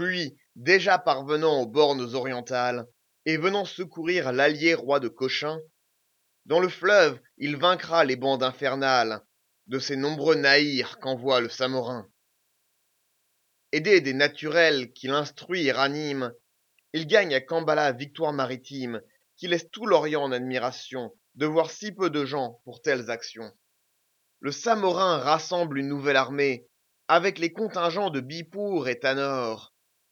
puis déjà parvenant aux bornes orientales et venant secourir l'allié roi de cochin dans le fleuve il vaincra les bandes infernales de ces nombreux naïrs qu'envoie le samorin aidé des naturels qu'il instruit et ranime il gagne à Kambala victoire maritime qui laisse tout l'Orient en admiration de voir si peu de gens pour telles actions. Le Samorin rassemble une nouvelle armée avec les contingents de Bipour et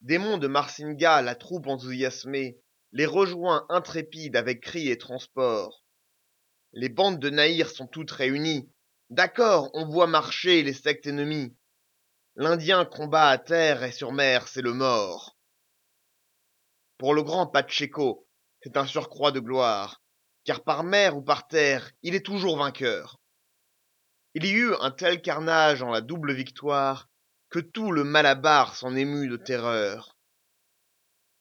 Monts de Marsinga, la troupe enthousiasmée, les rejoint intrépide avec cris et transports. Les bandes de Naïr sont toutes réunies. D'accord, on voit marcher les sectes ennemies. L'Indien combat à terre et sur mer, c'est le mort. Pour le grand Pacheco, c'est un surcroît de gloire, car par mer ou par terre, il est toujours vainqueur. Il y eut un tel carnage en la double victoire, que tout le Malabar s'en émut de terreur.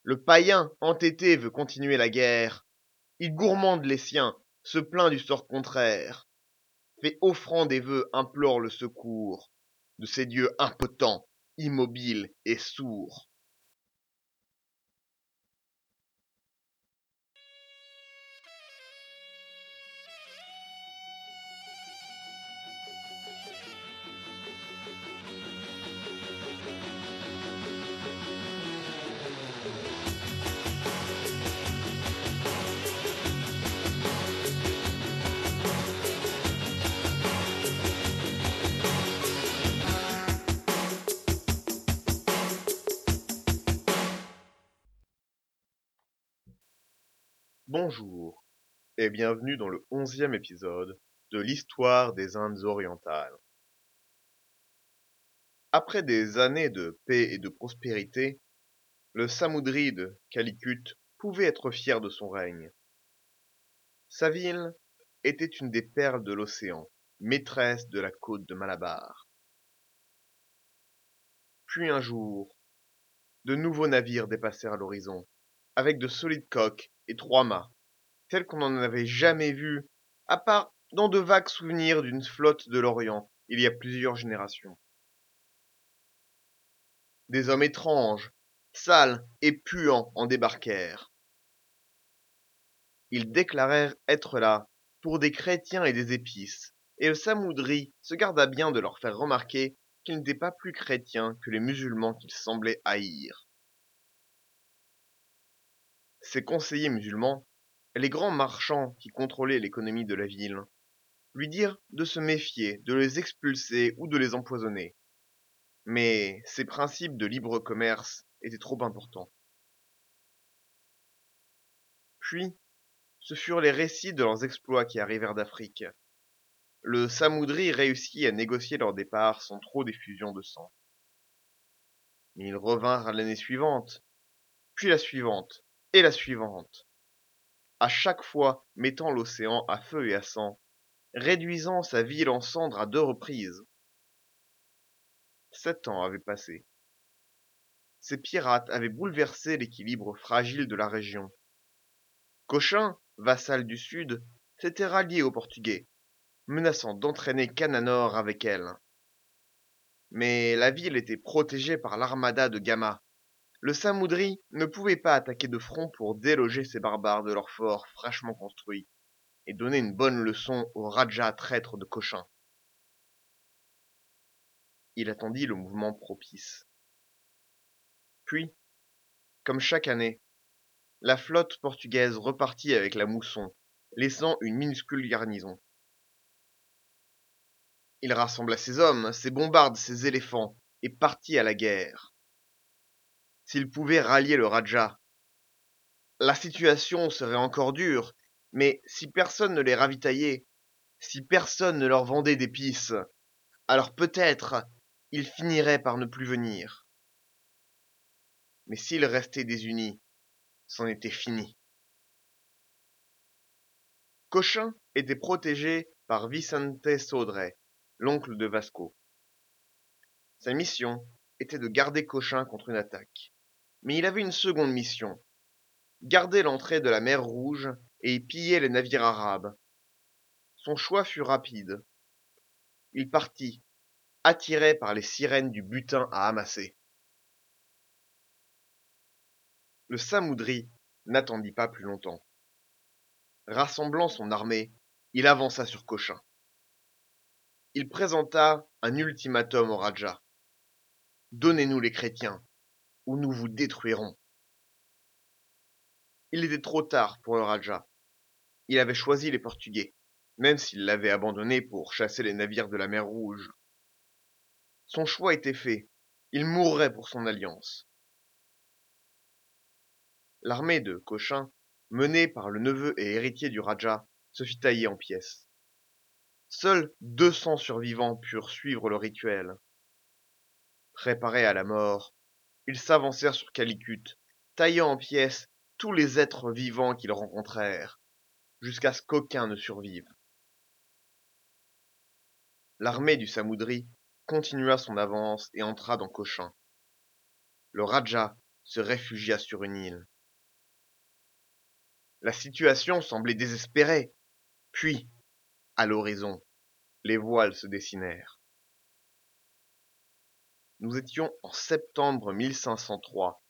Le païen entêté veut continuer la guerre, il gourmande les siens, se plaint du sort contraire, fait offrande et vœux, implore le secours de ces dieux impotents, immobiles et sourds. Bonjour et bienvenue dans le onzième épisode de l'histoire des Indes orientales. Après des années de paix et de prospérité, le Samoudri de Calicut pouvait être fier de son règne. Sa ville était une des perles de l'océan, maîtresse de la côte de Malabar. Puis un jour, de nouveaux navires dépassèrent l'horizon, avec de solides coques et trois mâts, tels qu'on n'en avait jamais vu, à part dans de vagues souvenirs d'une flotte de l'Orient, il y a plusieurs générations. Des hommes étranges, sales et puants en débarquèrent. Ils déclarèrent être là pour des chrétiens et des épices, et le Samoudri se garda bien de leur faire remarquer qu'ils n'étaient pas plus chrétiens que les musulmans qu'ils semblaient haïr. Ses conseillers musulmans, les grands marchands qui contrôlaient l'économie de la ville, lui dirent de se méfier, de les expulser ou de les empoisonner. Mais ses principes de libre commerce étaient trop importants. Puis, ce furent les récits de leurs exploits qui arrivèrent d'Afrique. Le Samoudri réussit à négocier leur départ sans trop d'effusion de sang. Mais ils revinrent l'année suivante, puis la suivante, la suivante, à chaque fois mettant l'océan à feu et à sang, réduisant sa ville en cendres à deux reprises. Sept ans avaient passé. Ces pirates avaient bouleversé l'équilibre fragile de la région. Cochin, vassal du Sud, s'était rallié aux Portugais, menaçant d'entraîner Cananor avec elle. Mais la ville était protégée par l'armada de Gama, le Samoudri ne pouvait pas attaquer de front pour déloger ces barbares de leur fort fraîchement construit et donner une bonne leçon au Raja traître de Cochin. Il attendit le mouvement propice. Puis, comme chaque année, la flotte portugaise repartit avec la mousson, laissant une minuscule garnison. Il rassembla ses hommes, ses bombardes, ses éléphants, et partit à la guerre s'ils pouvaient rallier le Raja. La situation serait encore dure, mais si personne ne les ravitaillait, si personne ne leur vendait d'épices, alors peut-être ils finiraient par ne plus venir. Mais s'ils restaient désunis, c'en était fini. Cochin était protégé par Vicente Sodré, l'oncle de Vasco. Sa mission était de garder Cochin contre une attaque. Mais il avait une seconde mission. Garder l'entrée de la mer Rouge et y piller les navires arabes. Son choix fut rapide. Il partit, attiré par les sirènes du butin à amasser. Le Samoudri n'attendit pas plus longtemps. Rassemblant son armée, il avança sur Cochin. Il présenta un ultimatum au Raja. Donnez-nous les chrétiens, ou nous vous détruirons. Il était trop tard pour le Raja. Il avait choisi les Portugais, même s'il l'avait abandonné pour chasser les navires de la mer Rouge. Son choix était fait. Il mourrait pour son alliance. L'armée de Cochin, menée par le neveu et héritier du Raja, se fit tailler en pièces. Seuls deux cents survivants purent suivre le rituel. Préparés à la mort, ils s'avancèrent sur Calicut, taillant en pièces tous les êtres vivants qu'ils rencontrèrent, jusqu'à ce qu'aucun ne survive. L'armée du Samoudri continua son avance et entra dans Cochin. Le Raja se réfugia sur une île. La situation semblait désespérée. Puis, à l'horizon, les voiles se dessinèrent. Nous étions en septembre 1503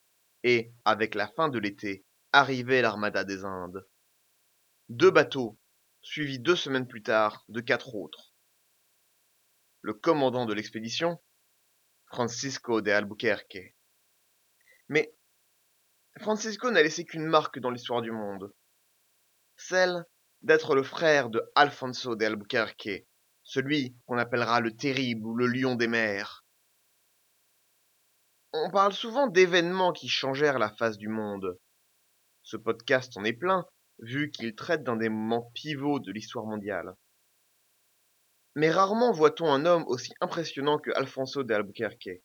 et, avec la fin de l'été, arrivait l'armada des Indes. Deux bateaux, suivis deux semaines plus tard de quatre autres. Le commandant de l'expédition, Francisco de Albuquerque. Mais Francisco n'a laissé qu'une marque dans l'histoire du monde. Celle d'être le frère de Alfonso de Albuquerque, celui qu'on appellera le terrible ou le lion des mers. On parle souvent d'événements qui changèrent la face du monde. Ce podcast en est plein, vu qu'il traite d'un des moments pivots de l'histoire mondiale. Mais rarement voit-on un homme aussi impressionnant que Alfonso de Albuquerque.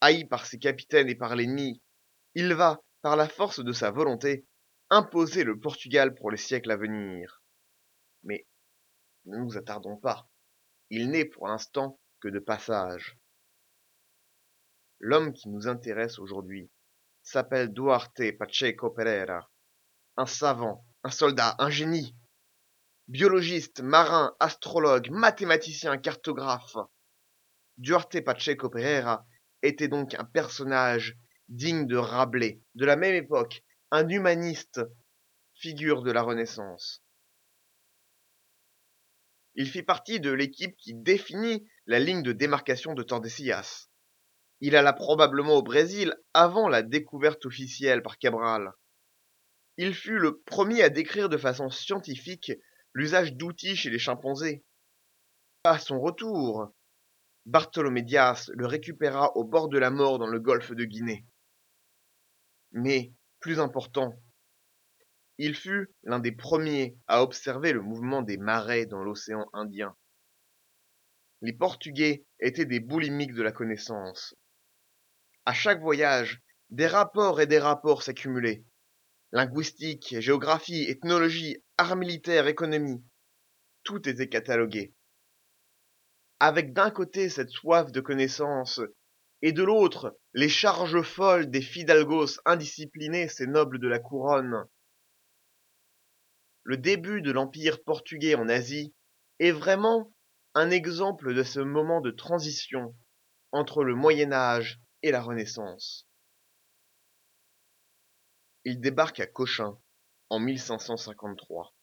Haï par ses capitaines et par l'ennemi, il va, par la force de sa volonté, imposer le Portugal pour les siècles à venir. Mais ne nous attardons pas. Il n'est pour l'instant que de passage. L'homme qui nous intéresse aujourd'hui s'appelle Duarte Pacheco Pereira. Un savant, un soldat, un génie. Biologiste, marin, astrologue, mathématicien, cartographe. Duarte Pacheco Pereira était donc un personnage digne de Rabelais, de la même époque, un humaniste, figure de la Renaissance. Il fit partie de l'équipe qui définit la ligne de démarcation de Tordesillas. Il alla probablement au Brésil avant la découverte officielle par Cabral. Il fut le premier à décrire de façon scientifique l'usage d'outils chez les chimpanzés. À son retour, Bartholomé Dias le récupéra au bord de la mort dans le golfe de Guinée. Mais, plus important, il fut l'un des premiers à observer le mouvement des marées dans l'océan Indien. Les Portugais étaient des boulimiques de la connaissance. À chaque voyage, des rapports et des rapports s'accumulaient. Linguistique, géographie, ethnologie, art militaire, économie. Tout était catalogué. Avec d'un côté cette soif de connaissance, et de l'autre les charges folles des fidalgos indisciplinés, ces nobles de la couronne, le début de l'empire portugais en Asie est vraiment un exemple de ce moment de transition entre le Moyen Âge et la Renaissance. Il débarque à Cochin en 1553.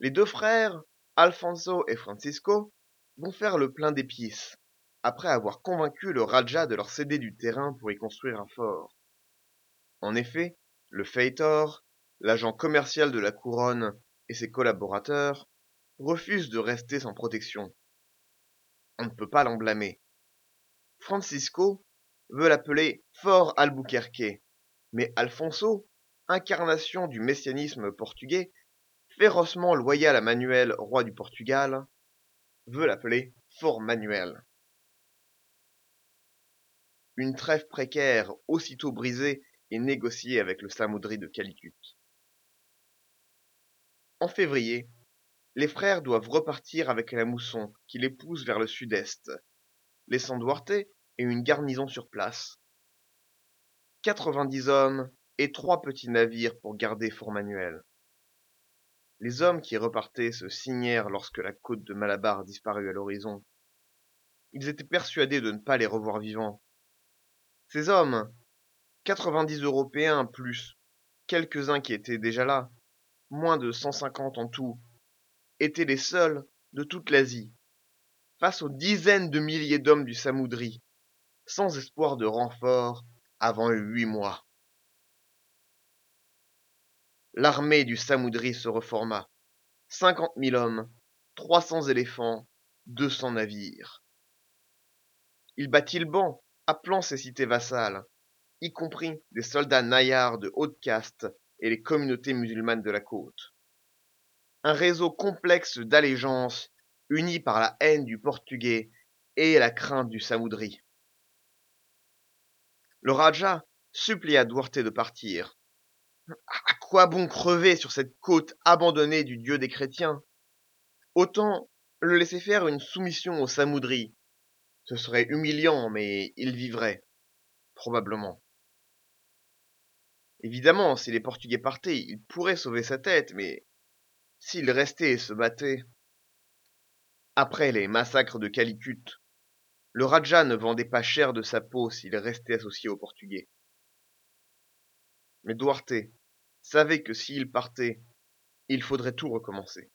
Les deux frères, Alfonso et Francisco, vont faire le plein d'épices, après avoir convaincu le Raja de leur céder du terrain pour y construire un fort. En effet, le Feitor l'agent commercial de la couronne et ses collaborateurs refusent de rester sans protection. On ne peut pas l'en blâmer. Francisco veut l'appeler Fort Albuquerque, mais Alfonso, incarnation du messianisme portugais, férocement loyal à Manuel, roi du Portugal, veut l'appeler Fort Manuel. Une trêve précaire, aussitôt brisée, est négociée avec le Samoudri de Calicut. En février, les frères doivent repartir avec la mousson qui les vers le sud-est, laissant Duarte et une garnison sur place. 90 hommes et trois petits navires pour garder Fort Manuel. Les hommes qui repartaient se signèrent lorsque la côte de Malabar disparut à l'horizon. Ils étaient persuadés de ne pas les revoir vivants. Ces hommes, 90 Européens plus quelques-uns qui étaient déjà là, moins de 150 en tout, étaient les seuls de toute l'Asie, face aux dizaines de milliers d'hommes du Samoudri, sans espoir de renfort avant huit mois. L'armée du Samoudri se reforma. 50 000 hommes, 300 éléphants, 200 navires. Il battit le banc, appelant ses cités vassales, y compris des soldats naillards de haute caste et les communautés musulmanes de la côte. Un réseau complexe d'allégeances uni par la haine du portugais et la crainte du Samoudri. Le Raja supplia Duarte de partir. À quoi bon crever sur cette côte abandonnée du dieu des chrétiens? Autant le laisser faire une soumission au Samoudri. Ce serait humiliant, mais il vivrait. Probablement. Évidemment, si les Portugais partaient, il pourrait sauver sa tête, mais s'il restait et se battait. Après les massacres de Calicut, le Raja ne vendait pas cher de sa peau s'il restait associé aux Portugais. Mais Duarte savait que s'il partait, il faudrait tout recommencer.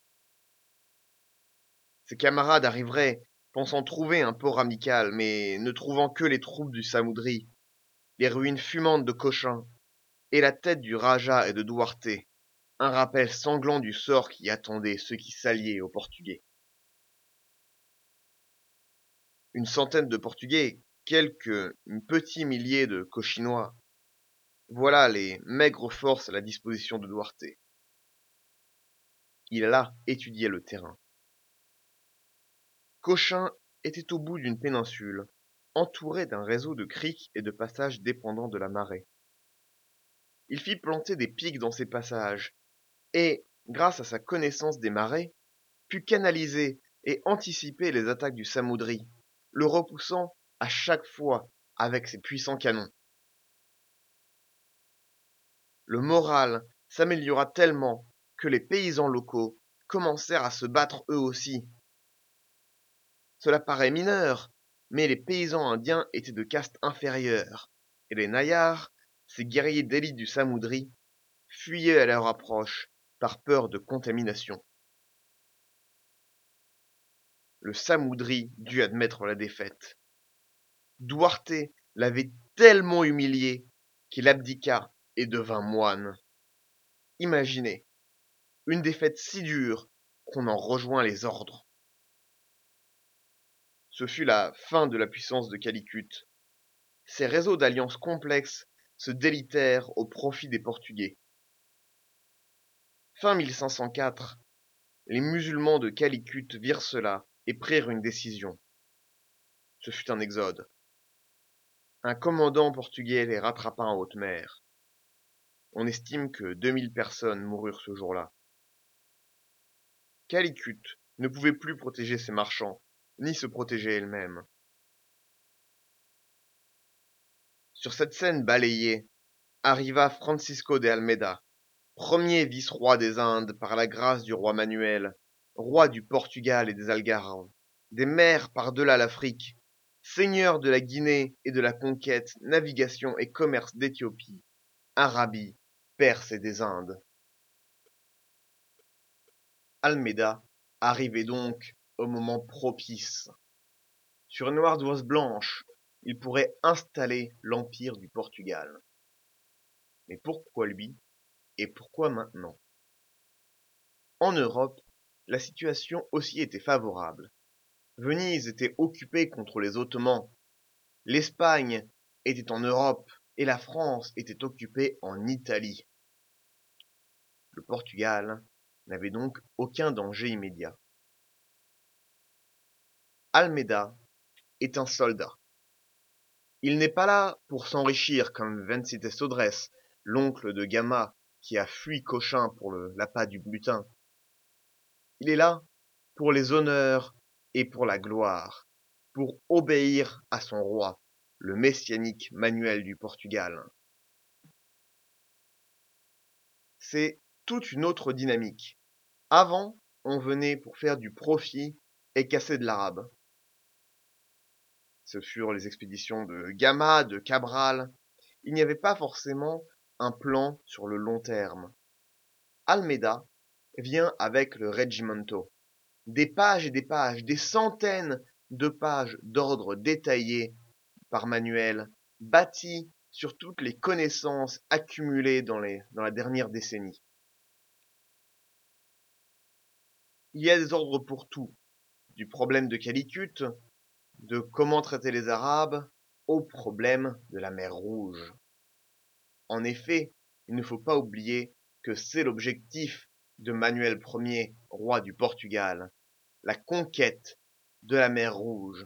Ses camarades arriveraient, pensant trouver un port amical, mais ne trouvant que les troupes du Samoudri, les ruines fumantes de Cochin, et la tête du Raja et de Duarte, un rappel sanglant du sort qui attendait ceux qui s'alliaient aux Portugais. Une centaine de Portugais, quelques petits milliers de Cochinois, voilà les maigres forces à la disposition de Duarte. Il alla étudier le terrain. Cochin était au bout d'une péninsule, entourée d'un réseau de criques et de passages dépendant de la marée. Il fit planter des pics dans ces passages, et, grâce à sa connaissance des marées, put canaliser et anticiper les attaques du Samoudri, le repoussant à chaque fois avec ses puissants canons. Le moral s'améliora tellement que les paysans locaux commencèrent à se battre eux aussi. Cela paraît mineur, mais les paysans indiens étaient de caste inférieure, et les Nayars, ces guerriers d'élite du Samoudri, fuyaient à leur approche par peur de contamination. Le Samoudri dut admettre la défaite. Duarte l'avait tellement humilié qu'il abdiqua et devint moine. Imaginez, une défaite si dure qu'on en rejoint les ordres. Ce fut la fin de la puissance de Calicut. Ses réseaux d'alliances complexes se délitèrent au profit des Portugais. Fin 1504, les musulmans de Calicut virent cela et prirent une décision. Ce fut un exode. Un commandant portugais les rattrapa en haute mer. On estime que 2000 personnes moururent ce jour-là. Calicut ne pouvait plus protéger ses marchands, ni se protéger elle-même. Sur cette scène balayée, arriva Francisco de Almeida, premier vice-roi des Indes par la grâce du roi Manuel, roi du Portugal et des Algarves, des mers par-delà l'Afrique, seigneur de la Guinée et de la conquête, navigation et commerce d'Éthiopie, Arabie, Perse et des Indes. Almeida arrivait donc au moment propice. Sur une ardoise blanche, il pourrait installer l'empire du Portugal. Mais pourquoi lui et pourquoi maintenant? En Europe, la situation aussi était favorable. Venise était occupée contre les Ottomans. L'Espagne était en Europe et la France était occupée en Italie. Le Portugal n'avait donc aucun danger immédiat. Almeida est un soldat. Il n'est pas là pour s'enrichir comme Vencites l'oncle de Gama qui a fui Cochin pour l'appât du butin. Il est là pour les honneurs et pour la gloire, pour obéir à son roi, le messianique Manuel du Portugal. C'est toute une autre dynamique. Avant, on venait pour faire du profit et casser de l'arabe. Ce furent les expéditions de Gama, de Cabral, il n'y avait pas forcément un plan sur le long terme. Almeida vient avec le Regimento. Des pages et des pages, des centaines de pages d'ordre détaillé par Manuel, bâties sur toutes les connaissances accumulées dans, les, dans la dernière décennie. Il y a des ordres pour tout, du problème de Calicut, de comment traiter les Arabes, au problème de la mer Rouge. En effet, il ne faut pas oublier que c'est l'objectif de Manuel Ier, roi du Portugal, la conquête de la mer Rouge,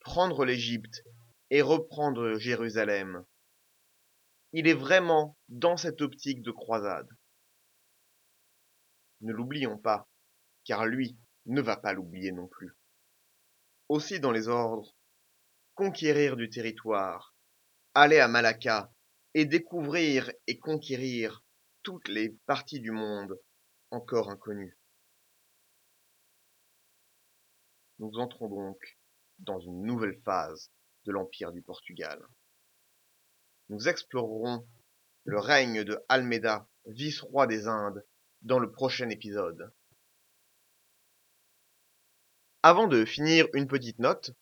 prendre l'Égypte et reprendre Jérusalem. Il est vraiment dans cette optique de croisade. Ne l'oublions pas, car lui ne va pas l'oublier non plus. Aussi dans les ordres, conquérir du territoire, aller à Malacca et découvrir et conquérir toutes les parties du monde encore inconnues. Nous entrons donc dans une nouvelle phase de l'Empire du Portugal. Nous explorerons le règne de Almeida, vice-roi des Indes, dans le prochain épisode. Avant de finir, une petite note.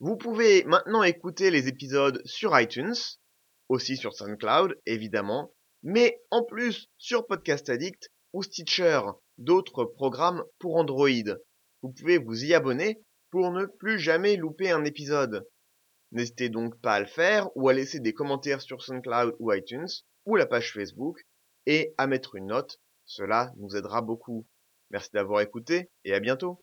Vous pouvez maintenant écouter les épisodes sur iTunes, aussi sur SoundCloud, évidemment, mais en plus sur Podcast Addict ou Stitcher, d'autres programmes pour Android. Vous pouvez vous y abonner pour ne plus jamais louper un épisode. N'hésitez donc pas à le faire ou à laisser des commentaires sur SoundCloud ou iTunes ou la page Facebook et à mettre une note. Cela nous aidera beaucoup. Merci d'avoir écouté et à bientôt.